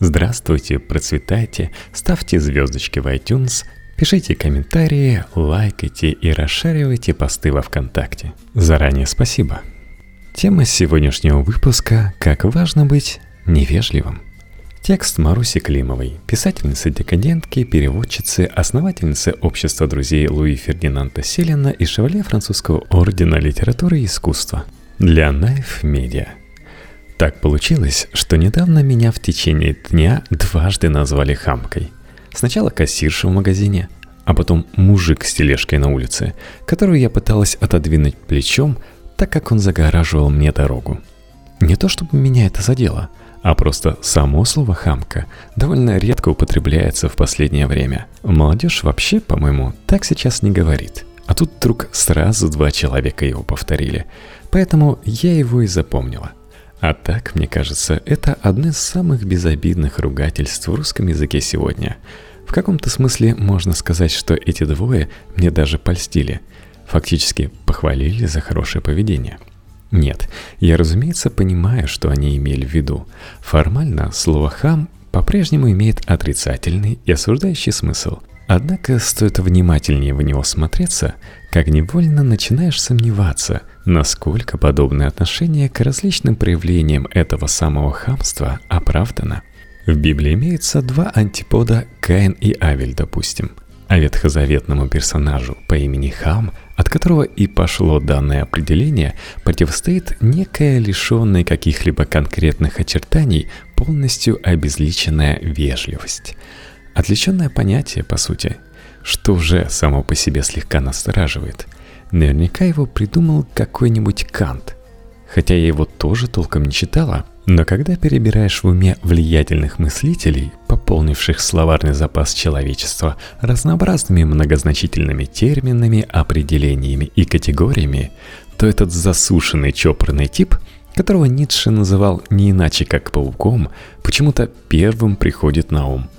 Здравствуйте, процветайте, ставьте звездочки в iTunes, пишите комментарии, лайкайте и расшаривайте посты во ВКонтакте. Заранее спасибо. Тема сегодняшнего выпуска «Как важно быть невежливым». Текст Маруси Климовой, писательницы-декадентки, переводчицы, основательницы Общества друзей Луи Фердинанда Селина и шевале французского ордена литературы и искусства для Knife Media. Так получилось, что недавно меня в течение дня дважды назвали хамкой. Сначала кассирша в магазине, а потом мужик с тележкой на улице, которую я пыталась отодвинуть плечом, так как он загораживал мне дорогу. Не то чтобы меня это задело – а просто само слово «хамка» довольно редко употребляется в последнее время. Молодежь вообще, по-моему, так сейчас не говорит. А тут вдруг сразу два человека его повторили. Поэтому я его и запомнила. А так, мне кажется, это одно из самых безобидных ругательств в русском языке сегодня. В каком-то смысле можно сказать, что эти двое мне даже польстили. Фактически похвалили за хорошее поведение – нет, я, разумеется, понимаю, что они имели в виду. Формально слово «хам» по-прежнему имеет отрицательный и осуждающий смысл. Однако стоит внимательнее в него смотреться, как невольно начинаешь сомневаться, насколько подобное отношение к различным проявлениям этого самого хамства оправдано. В Библии имеются два антипода Каин и Авель, допустим. А ветхозаветному персонажу по имени Хам – от которого и пошло данное определение, противостоит некая лишенная каких-либо конкретных очертаний полностью обезличенная вежливость. Отвлеченное понятие, по сути, что уже само по себе слегка настораживает. Наверняка его придумал какой-нибудь Кант. Хотя я его тоже толком не читала – но когда перебираешь в уме влиятельных мыслителей, пополнивших словарный запас человечества разнообразными многозначительными терминами, определениями и категориями, то этот засушенный чопорный тип, которого Ницше называл не иначе как пауком, почему-то первым приходит на ум.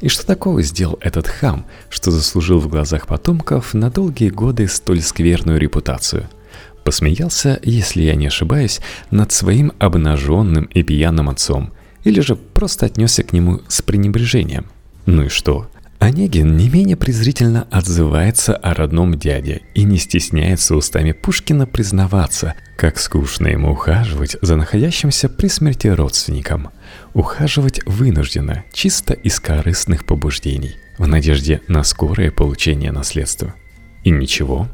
И что такого сделал этот хам, что заслужил в глазах потомков на долгие годы столь скверную репутацию – посмеялся, если я не ошибаюсь, над своим обнаженным и пьяным отцом, или же просто отнесся к нему с пренебрежением. Ну и что? Онегин не менее презрительно отзывается о родном дяде и не стесняется устами Пушкина признаваться, как скучно ему ухаживать за находящимся при смерти родственником. Ухаживать вынужденно, чисто из корыстных побуждений, в надежде на скорое получение наследства. И ничего,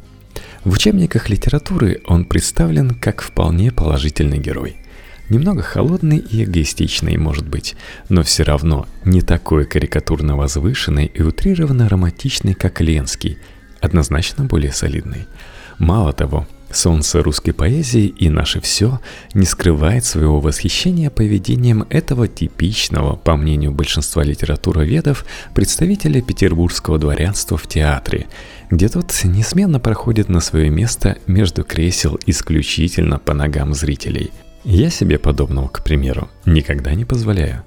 в учебниках литературы он представлен как вполне положительный герой. Немного холодный и эгоистичный, может быть, но все равно не такой карикатурно возвышенный и утрированно романтичный, как Ленский, однозначно более солидный. Мало того, солнце русской поэзии и наше все не скрывает своего восхищения поведением этого типичного, по мнению большинства литературоведов, представителя петербургского дворянства в театре – где тот несменно проходит на свое место между кресел исключительно по ногам зрителей. Я себе подобного, к примеру, никогда не позволяю.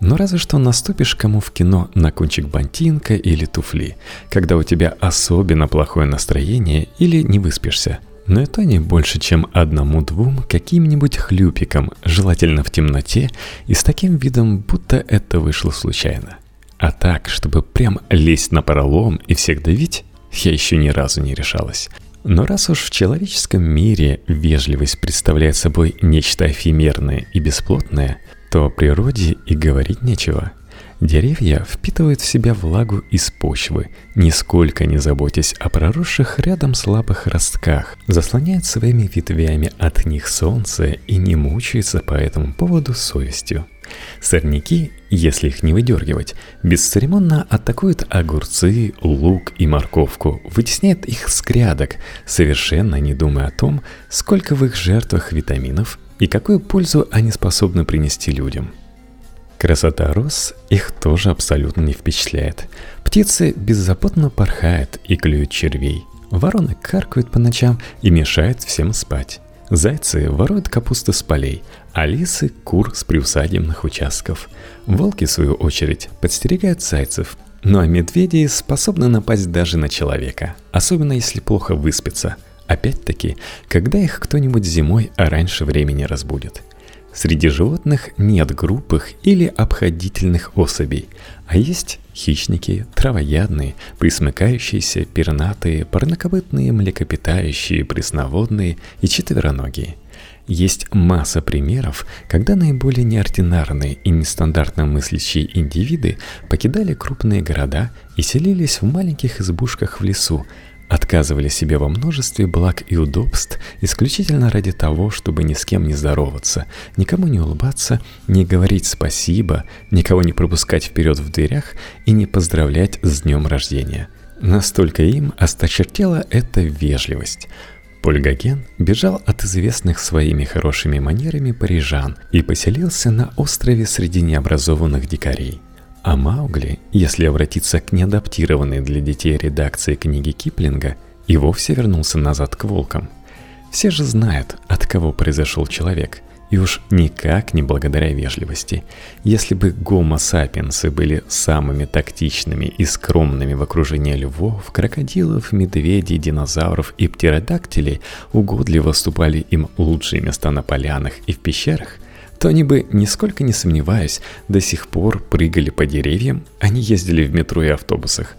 Но разве что наступишь кому в кино на кончик бантинка или туфли, когда у тебя особенно плохое настроение или не выспишься. Но это не больше, чем одному-двум каким-нибудь хлюпиком, желательно в темноте, и с таким видом, будто это вышло случайно. А так, чтобы прям лезть на пролом и всех давить, я еще ни разу не решалась. Но раз уж в человеческом мире вежливость представляет собой нечто эфемерное и бесплотное, то о природе и говорить нечего. Деревья впитывают в себя влагу из почвы, нисколько не заботясь о проросших рядом слабых ростках, заслоняют своими ветвями от них солнце и не мучаются по этому поводу совестью. Сорняки, если их не выдергивать, бесцеремонно атакуют огурцы, лук и морковку, вытесняют их с грядок, совершенно не думая о том, сколько в их жертвах витаминов и какую пользу они способны принести людям. Красота роз их тоже абсолютно не впечатляет. Птицы беззаботно порхают и клюют червей. Вороны каркают по ночам и мешают всем спать. Зайцы воруют капусту с полей, а лисы – кур с приусадебных участков. Волки, в свою очередь, подстерегают зайцев. Ну а медведи способны напасть даже на человека, особенно если плохо выспится. Опять-таки, когда их кто-нибудь зимой раньше времени разбудит. Среди животных нет группых или обходительных особей, а есть хищники, травоядные, присмыкающиеся, пернатые, парнокопытные, млекопитающие, пресноводные и четвероногие. Есть масса примеров, когда наиболее неординарные и нестандартно мыслящие индивиды покидали крупные города и селились в маленьких избушках в лесу, отказывали себе во множестве благ и удобств исключительно ради того, чтобы ни с кем не здороваться, никому не улыбаться, не говорить спасибо, никого не пропускать вперед в дверях и не поздравлять с днем рождения. Настолько им осточертела эта вежливость. Польгаген бежал от известных своими хорошими манерами парижан и поселился на острове среди необразованных дикарей – а Маугли, если обратиться к неадаптированной для детей редакции книги Киплинга, и вовсе вернулся назад к волкам. Все же знают, от кого произошел человек, и уж никак не благодаря вежливости. Если бы гомо-сапиенсы были самыми тактичными и скромными в окружении львов, крокодилов, медведей, динозавров и птеродактилей, угодливо выступали им лучшие места на полянах и в пещерах – то они бы, нисколько не сомневаясь, до сих пор прыгали по деревьям, а не ездили в метро и автобусах.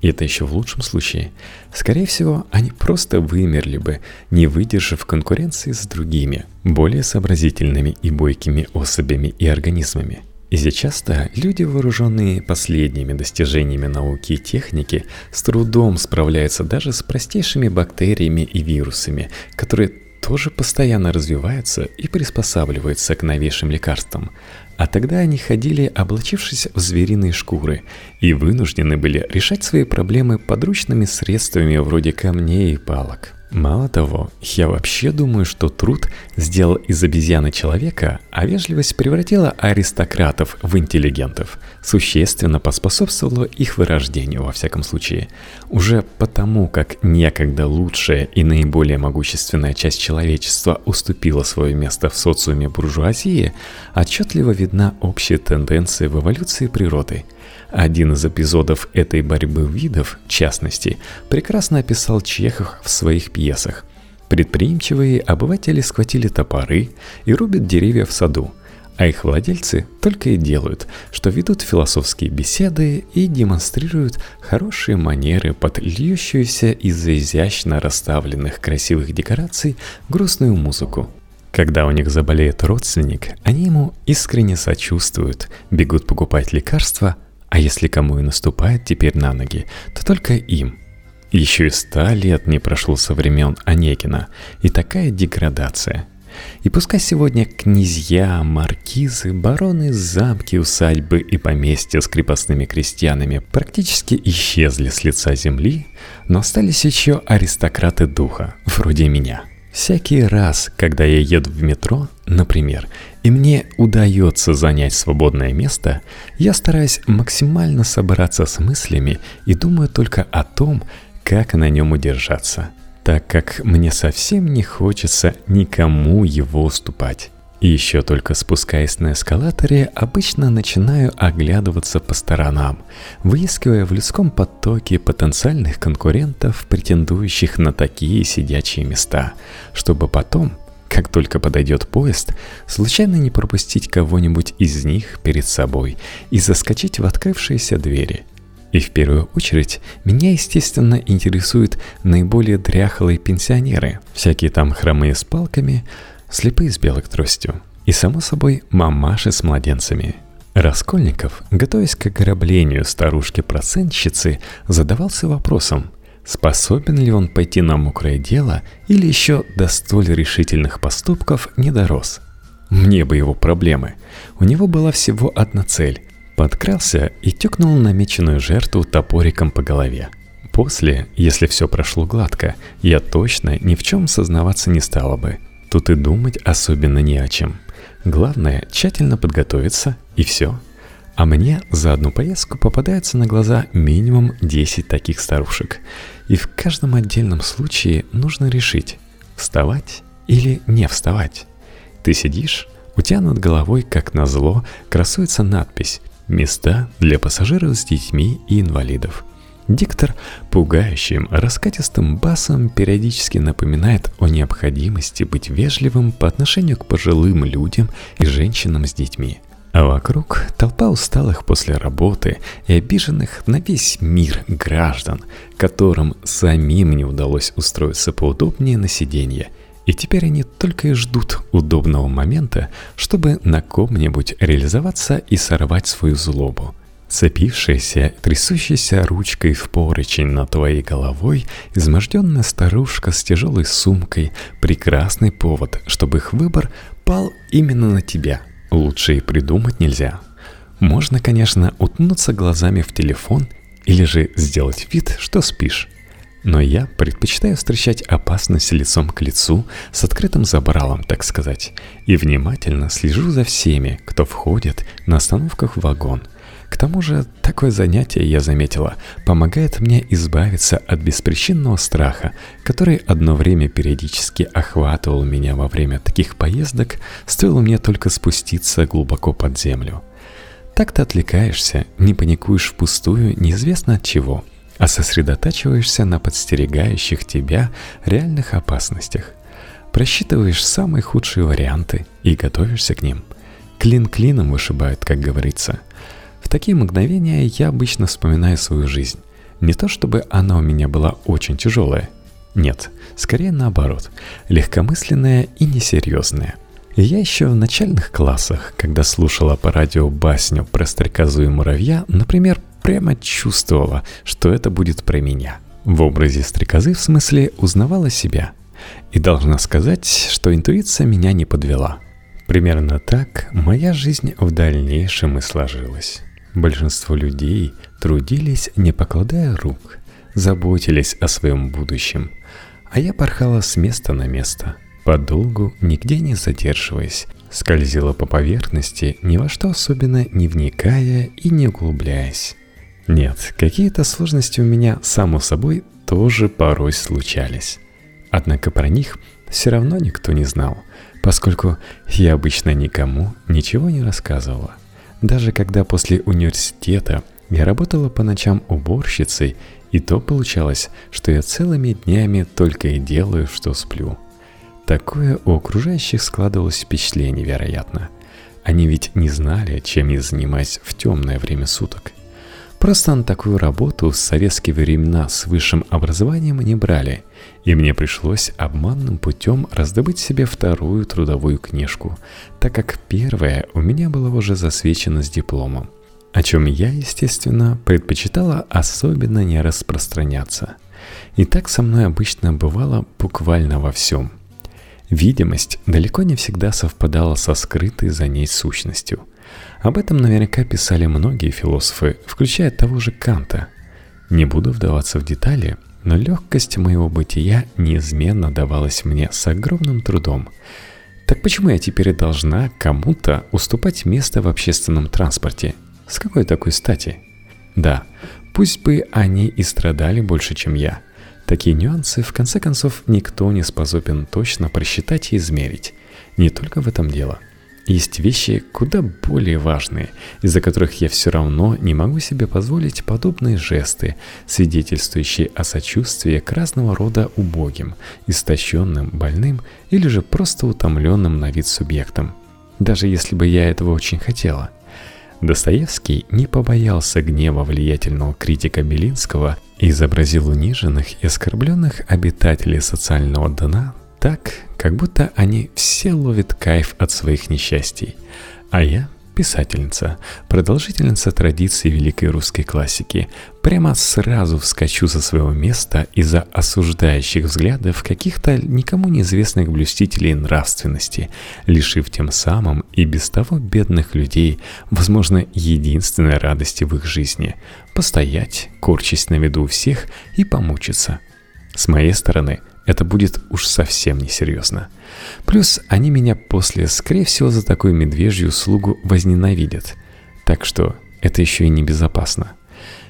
И это еще в лучшем случае. Скорее всего, они просто вымерли бы, не выдержав конкуренции с другими, более сообразительными и бойкими особями и организмами. И сейчас-то люди, вооруженные последними достижениями науки и техники, с трудом справляются даже с простейшими бактериями и вирусами, которые тоже постоянно развивается и приспосабливается к новейшим лекарствам. А тогда они ходили, облачившись в звериные шкуры, и вынуждены были решать свои проблемы подручными средствами вроде камней и палок. Мало того, я вообще думаю, что труд сделал из обезьяны человека, а вежливость превратила аристократов в интеллигентов, существенно поспособствовала их вырождению во всяком случае. Уже потому, как некогда лучшая и наиболее могущественная часть человечества уступила свое место в социуме буржуазии, отчетливо видна общая тенденция в эволюции природы – один из эпизодов этой борьбы видов, в частности, прекрасно описал Чехов в своих пьесах. Предприимчивые обыватели схватили топоры и рубят деревья в саду, а их владельцы только и делают, что ведут философские беседы и демонстрируют хорошие манеры под льющуюся из-за изящно расставленных красивых декораций грустную музыку. Когда у них заболеет родственник, они ему искренне сочувствуют, бегут покупать лекарства, а если кому и наступает теперь на ноги, то только им. Еще и ста лет не прошло со времен Онегина, и такая деградация. И пускай сегодня князья, маркизы, бароны, замки, усадьбы и поместья с крепостными крестьянами практически исчезли с лица земли, но остались еще аристократы духа, вроде меня – Всякий раз, когда я еду в метро, например, и мне удается занять свободное место, я стараюсь максимально собраться с мыслями и думаю только о том, как на нем удержаться, так как мне совсем не хочется никому его уступать. Еще только спускаясь на эскалаторе, обычно начинаю оглядываться по сторонам, выискивая в людском потоке потенциальных конкурентов, претендующих на такие сидячие места, чтобы потом, как только подойдет поезд, случайно не пропустить кого-нибудь из них перед собой и заскочить в открывшиеся двери – и в первую очередь меня, естественно, интересуют наиболее дряхлые пенсионеры, всякие там хромые с палками, слепые с белой тростью. И, само собой, мамаши с младенцами. Раскольников, готовясь к ограблению старушки-процентщицы, задавался вопросом, способен ли он пойти на мокрое дело или еще до столь решительных поступков не дорос. Мне бы его проблемы. У него была всего одна цель. Подкрался и тюкнул намеченную жертву топориком по голове. После, если все прошло гладко, я точно ни в чем сознаваться не стала бы – Тут и думать особенно не о чем. Главное, тщательно подготовиться, и все. А мне за одну поездку попадается на глаза минимум 10 таких старушек. И в каждом отдельном случае нужно решить, вставать или не вставать. Ты сидишь, у тебя над головой, как назло, красуется надпись «Места для пассажиров с детьми и инвалидов». Диктор пугающим раскатистым басом периодически напоминает о необходимости быть вежливым по отношению к пожилым людям и женщинам с детьми. А вокруг толпа усталых после работы и обиженных на весь мир граждан, которым самим не удалось устроиться поудобнее на сиденье. И теперь они только и ждут удобного момента, чтобы на ком-нибудь реализоваться и сорвать свою злобу – Цепившаяся, трясущаяся ручкой в поручень над твоей головой, изможденная старушка с тяжелой сумкой – прекрасный повод, чтобы их выбор пал именно на тебя. Лучше и придумать нельзя. Можно, конечно, утнуться глазами в телефон или же сделать вид, что спишь. Но я предпочитаю встречать опасность лицом к лицу, с открытым забралом, так сказать, и внимательно слежу за всеми, кто входит на остановках в вагон – к тому же, такое занятие, я заметила, помогает мне избавиться от беспричинного страха, который одно время периодически охватывал меня во время таких поездок, стоило мне только спуститься глубоко под землю. Так ты отвлекаешься, не паникуешь впустую неизвестно от чего, а сосредотачиваешься на подстерегающих тебя реальных опасностях. Просчитываешь самые худшие варианты и готовишься к ним. Клин клином вышибают, как говорится – такие мгновения я обычно вспоминаю свою жизнь. Не то чтобы она у меня была очень тяжелая. Нет, скорее наоборот, легкомысленная и несерьезная. Я еще в начальных классах, когда слушала по радио басню про стрекозу и муравья, например, прямо чувствовала, что это будет про меня. В образе стрекозы в смысле узнавала себя. И должна сказать, что интуиция меня не подвела. Примерно так моя жизнь в дальнейшем и сложилась. Большинство людей трудились, не покладая рук, заботились о своем будущем, а я порхала с места на место, подолгу, нигде не задерживаясь, скользила по поверхности, ни во что особенно не вникая и не углубляясь. Нет, какие-то сложности у меня, само собой, тоже порой случались. Однако про них все равно никто не знал, поскольку я обычно никому ничего не рассказывала. Даже когда после университета я работала по ночам уборщицей, и то получалось, что я целыми днями только и делаю, что сплю. Такое у окружающих складывалось впечатление, вероятно. Они ведь не знали, чем я занимаюсь в темное время суток. Просто на такую работу в советские времена с высшим образованием не брали, и мне пришлось обманным путем раздобыть себе вторую трудовую книжку, так как первая у меня была уже засвечена с дипломом, о чем я, естественно, предпочитала особенно не распространяться. И так со мной обычно бывало буквально во всем. Видимость далеко не всегда совпадала со скрытой за ней сущностью – об этом наверняка писали многие философы, включая того же Канта. Не буду вдаваться в детали, но легкость моего бытия неизменно давалась мне с огромным трудом. Так почему я теперь должна кому-то уступать место в общественном транспорте? С какой такой стати? Да, пусть бы они и страдали больше, чем я. Такие нюансы, в конце концов, никто не способен точно просчитать и измерить. Не только в этом дело – есть вещи куда более важные, из-за которых я все равно не могу себе позволить подобные жесты, свидетельствующие о сочувствии к разного рода убогим, истощенным, больным или же просто утомленным на вид субъектам. Даже если бы я этого очень хотела. Достоевский не побоялся гнева влиятельного критика Белинского и изобразил униженных и оскорбленных обитателей социального дна так, как будто они все ловят кайф от своих несчастий. А я писательница, продолжительница традиции великой русской классики, прямо сразу вскочу со своего места из-за осуждающих взглядов каких-то никому неизвестных блюстителей нравственности, лишив тем самым и без того бедных людей, возможно, единственной радости в их жизни – постоять, корчась на виду у всех и помучиться. С моей стороны – это будет уж совсем несерьезно. Плюс они меня после, скорее всего, за такую медвежью услугу возненавидят. Так что это еще и небезопасно.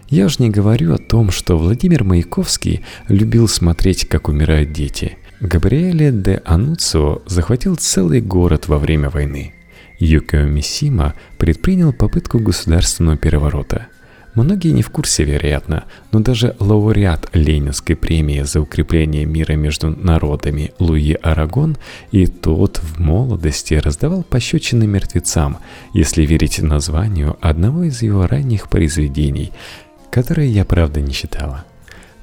Я уж не говорю о том, что Владимир Маяковский любил смотреть, как умирают дети. Габриэле де Ануцио захватил целый город во время войны. Юкио Мисима предпринял попытку государственного переворота. Многие не в курсе, вероятно, но даже лауреат Ленинской премии за укрепление мира между народами Луи Арагон и тот в молодости раздавал пощечины мертвецам, если верить названию одного из его ранних произведений, которое я, правда, не читала.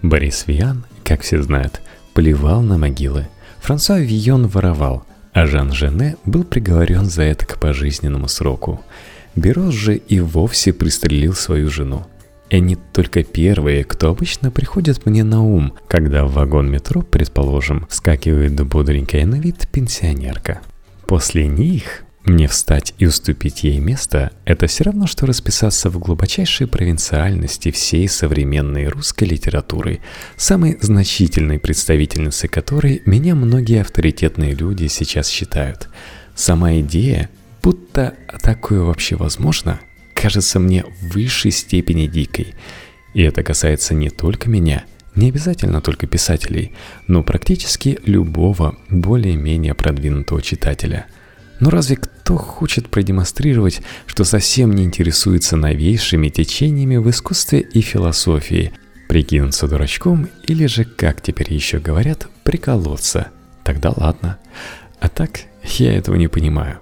Борис Виан, как все знают, плевал на могилы. Франсуа Вийон воровал, а Жан Жене был приговорен за это к пожизненному сроку – Берос же и вовсе пристрелил свою жену. И они только первые, кто обычно приходят мне на ум, когда в вагон метро, предположим, вскакивает бодренькая на вид пенсионерка. После них мне встать и уступить ей место – это все равно, что расписаться в глубочайшей провинциальности всей современной русской литературы, самой значительной представительницей которой меня многие авторитетные люди сейчас считают. Сама идея будто такое вообще возможно, кажется мне в высшей степени дикой. И это касается не только меня, не обязательно только писателей, но практически любого более-менее продвинутого читателя. Но разве кто хочет продемонстрировать, что совсем не интересуется новейшими течениями в искусстве и философии, прикинуться дурачком или же, как теперь еще говорят, приколоться? Тогда ладно. А так я этого не понимаю.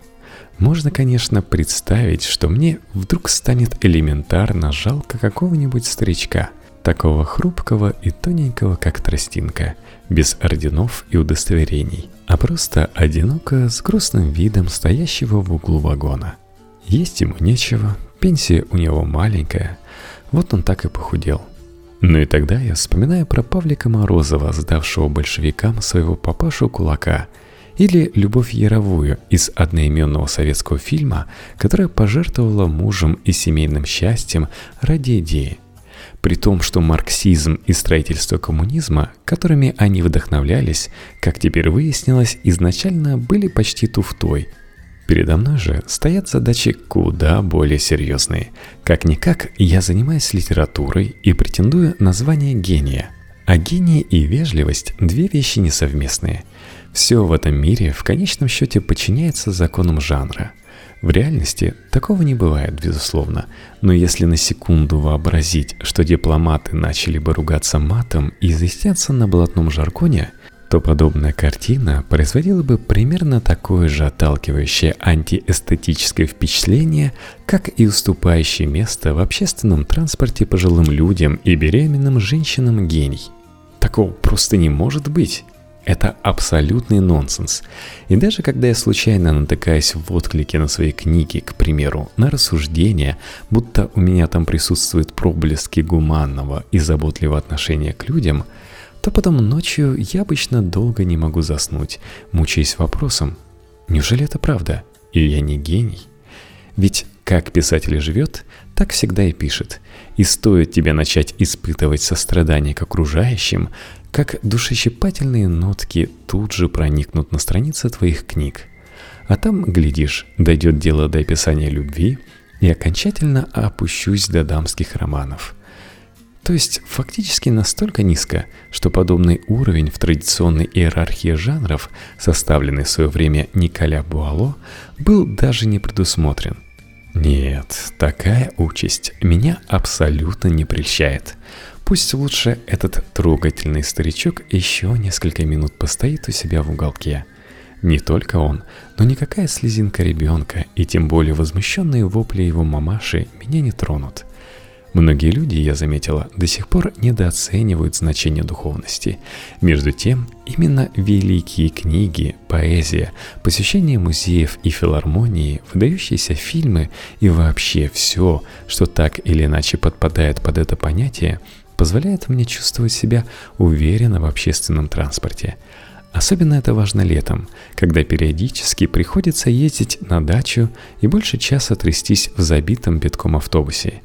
Можно, конечно, представить, что мне вдруг станет элементарно жалко какого-нибудь старичка, такого хрупкого и тоненького, как тростинка, без орденов и удостоверений, а просто одиноко с грустным видом стоящего в углу вагона. Есть ему нечего, пенсия у него маленькая, вот он так и похудел. Ну и тогда я вспоминаю про Павлика Морозова, сдавшего большевикам своего папашу кулака – или «Любовь Яровую» из одноименного советского фильма, которая пожертвовала мужем и семейным счастьем ради идеи. При том, что марксизм и строительство коммунизма, которыми они вдохновлялись, как теперь выяснилось, изначально были почти туфтой. Передо мной же стоят задачи куда более серьезные. Как-никак я занимаюсь литературой и претендую на звание гения. А гений и вежливость – две вещи несовместные – все в этом мире в конечном счете подчиняется законам жанра. В реальности такого не бывает, безусловно, но если на секунду вообразить, что дипломаты начали бы ругаться матом и изъясняться на блатном жаргоне, то подобная картина производила бы примерно такое же отталкивающее антиэстетическое впечатление, как и уступающее место в общественном транспорте пожилым людям и беременным женщинам гений. Такого просто не может быть. Это абсолютный нонсенс. И даже когда я случайно натыкаюсь в отклике на свои книги, к примеру, на рассуждения, будто у меня там присутствуют проблески гуманного и заботливого отношения к людям, то потом ночью я обычно долго не могу заснуть, мучаясь вопросом, неужели это правда? И я не гений? Ведь как писатель живет, так всегда и пишет. И стоит тебе начать испытывать сострадание к окружающим, как душещипательные нотки тут же проникнут на страницы твоих книг. А там, глядишь, дойдет дело до описания любви, и окончательно опущусь до дамских романов. То есть фактически настолько низко, что подобный уровень в традиционной иерархии жанров, составленный в свое время Николя Буало, был даже не предусмотрен. Нет, такая участь меня абсолютно не прельщает. Пусть лучше этот трогательный старичок еще несколько минут постоит у себя в уголке. Не только он, но никакая слезинка ребенка и тем более возмущенные вопли его мамаши меня не тронут. Многие люди, я заметила, до сих пор недооценивают значение духовности. Между тем, именно великие книги, поэзия, посещение музеев и филармонии, выдающиеся фильмы и вообще все, что так или иначе подпадает под это понятие, позволяет мне чувствовать себя уверенно в общественном транспорте. Особенно это важно летом, когда периодически приходится ездить на дачу и больше часа трястись в забитом битком автобусе.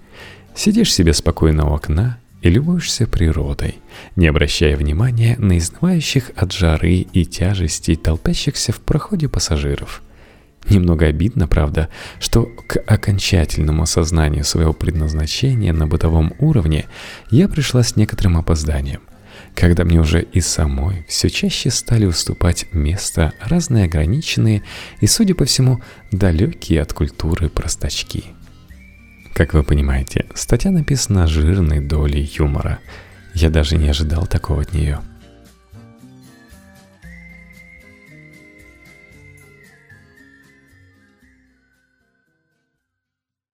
Сидишь себе спокойно у окна и любуешься природой, не обращая внимания на изнывающих от жары и тяжести толпящихся в проходе пассажиров – Немного обидно, правда, что к окончательному осознанию своего предназначения на бытовом уровне я пришла с некоторым опозданием, когда мне уже и самой все чаще стали уступать место разные ограниченные и, судя по всему, далекие от культуры простачки. Как вы понимаете, статья написана жирной долей юмора. Я даже не ожидал такого от нее –